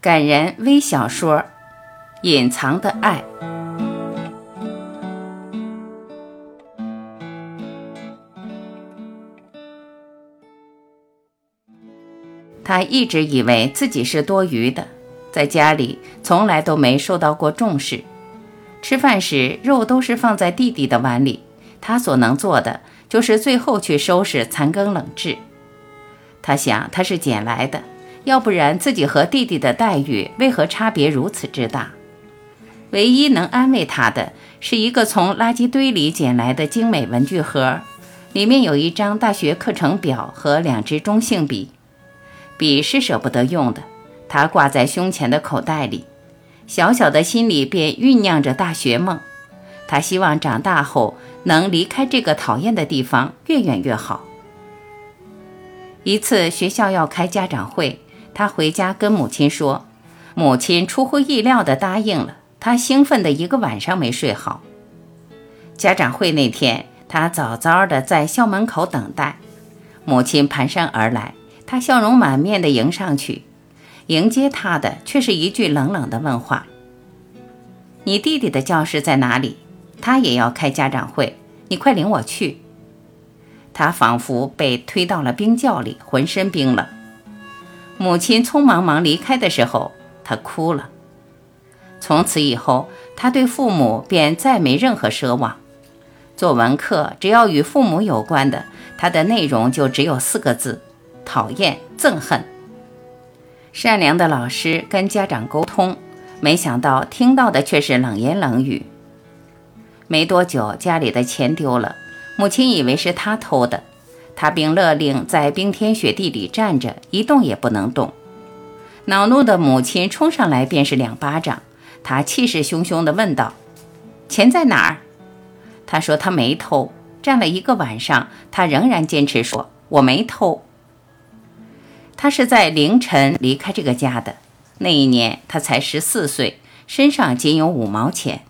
感人微小说《隐藏的爱》。他一直以为自己是多余的，在家里从来都没受到过重视。吃饭时，肉都是放在弟弟的碗里，他所能做的就是最后去收拾残羹冷炙。他想，他是捡来的，要不然自己和弟弟的待遇为何差别如此之大？唯一能安慰他的是一个从垃圾堆里捡来的精美文具盒，里面有一张大学课程表和两支中性笔。笔是舍不得用的，他挂在胸前的口袋里，小小的心里便酝酿着大学梦。他希望长大后能离开这个讨厌的地方，越远越好。一次学校要开家长会，他回家跟母亲说，母亲出乎意料地答应了。他兴奋的一个晚上没睡好。家长会那天，他早早的在校门口等待，母亲蹒跚而来。他笑容满面地迎上去，迎接他的却是一句冷冷的问话：“你弟弟的教室在哪里？他也要开家长会，你快领我去。”他仿佛被推到了冰窖里，浑身冰冷。母亲匆忙忙离开的时候，他哭了。从此以后，他对父母便再没任何奢望。作文课只要与父母有关的，他的内容就只有四个字。讨厌、憎恨。善良的老师跟家长沟通，没想到听到的却是冷言冷语。没多久，家里的钱丢了，母亲以为是他偷的，他并勒令在冰天雪地里站着，一动也不能动。恼怒的母亲冲上来便是两巴掌，他气势汹汹地问道：“钱在哪儿？”他说他没偷。站了一个晚上，他仍然坚持说：“我没偷。”他是在凌晨离开这个家的。那一年他才十四岁，身上仅有五毛钱。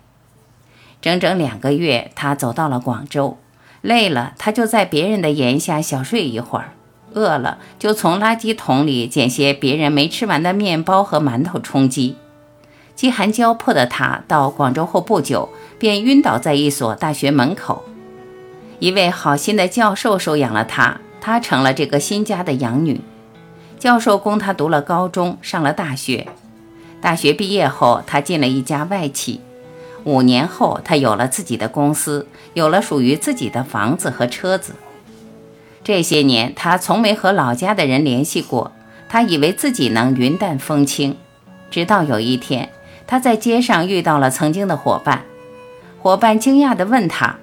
整整两个月，他走到了广州。累了，他就在别人的檐下小睡一会儿；饿了，就从垃圾桶里捡些别人没吃完的面包和馒头充饥。饥寒交迫的他到广州后不久，便晕倒在一所大学门口。一位好心的教授收养了他，他成了这个新家的养女。教授供他读了高中，上了大学。大学毕业后，他进了一家外企。五年后，他有了自己的公司，有了属于自己的房子和车子。这些年，他从没和老家的人联系过。他以为自己能云淡风轻，直到有一天，他在街上遇到了曾经的伙伴。伙伴惊讶地问他：“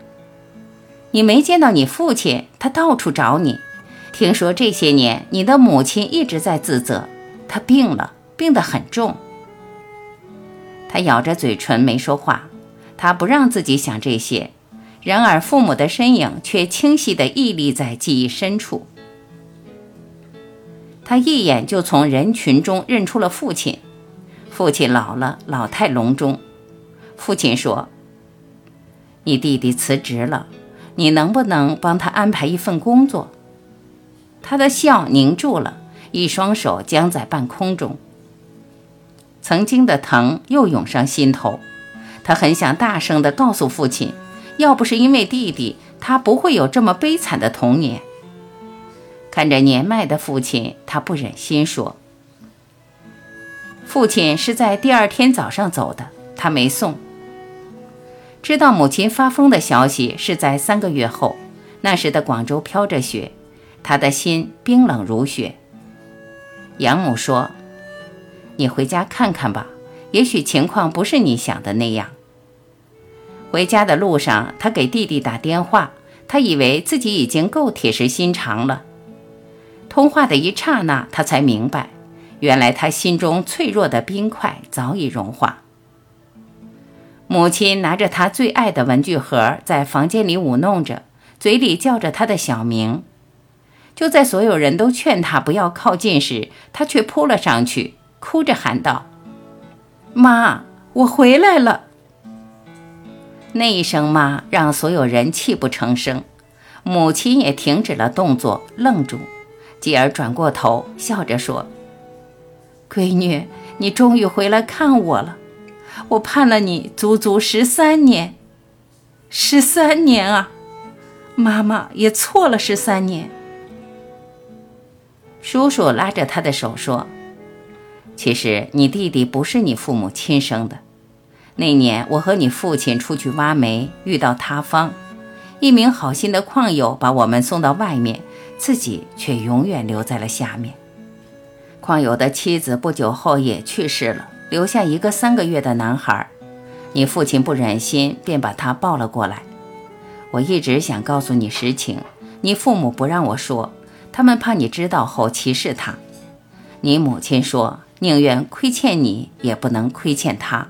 你没见到你父亲？他到处找你。”听说这些年你的母亲一直在自责，她病了，病得很重。他咬着嘴唇没说话，他不让自己想这些。然而父母的身影却清晰地屹立在记忆深处。他一眼就从人群中认出了父亲。父亲老了，老态龙钟。父亲说：“你弟弟辞职了，你能不能帮他安排一份工作？”他的笑凝住了，一双手僵在半空中。曾经的疼又涌上心头，他很想大声地告诉父亲，要不是因为弟弟，他不会有这么悲惨的童年。看着年迈的父亲，他不忍心说。父亲是在第二天早上走的，他没送。知道母亲发疯的消息是在三个月后，那时的广州飘着雪。他的心冰冷如雪。养母说：“你回家看看吧，也许情况不是你想的那样。”回家的路上，他给弟弟打电话，他以为自己已经够铁石心肠了。通话的一刹那，他才明白，原来他心中脆弱的冰块早已融化。母亲拿着他最爱的文具盒，在房间里舞弄着，嘴里叫着他的小名。就在所有人都劝他不要靠近时，他却扑了上去，哭着喊道：“妈，我回来了！”那一声“妈”让所有人泣不成声，母亲也停止了动作，愣住，继而转过头，笑着说：“闺女，你终于回来看我了，我盼了你足足十三年，十三年啊！妈妈也错了十三年。叔叔拉着他的手说：“其实你弟弟不是你父母亲生的。那年我和你父亲出去挖煤，遇到塌方，一名好心的矿友把我们送到外面，自己却永远留在了下面。”矿友的妻子不久后也去世了，留下一个三个月的男孩。你父亲不忍心，便把他抱了过来。我一直想告诉你实情，你父母不让我说，他们怕你知道后歧视他。你母亲说，宁愿亏欠你，也不能亏欠他。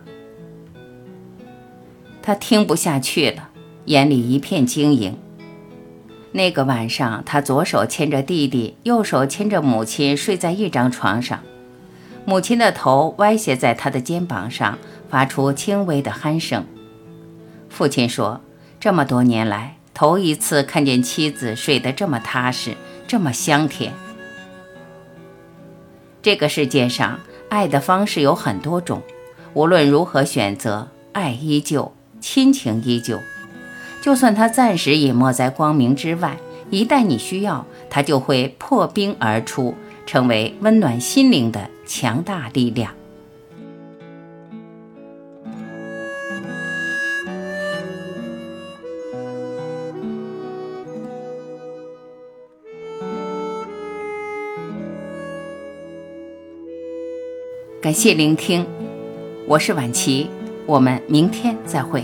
他听不下去了，眼里一片晶莹。那个晚上，他左手牵着弟弟，右手牵着母亲，睡在一张床上。母亲的头歪斜在他的肩膀上，发出轻微的鼾声。父亲说：“这么多年来，头一次看见妻子睡得这么踏实，这么香甜。”这个世界上，爱的方式有很多种，无论如何选择，爱依旧，亲情依旧。就算它暂时隐没在光明之外，一旦你需要，它就会破冰而出，成为温暖心灵的强大力量。感谢聆听，我是晚琪，我们明天再会。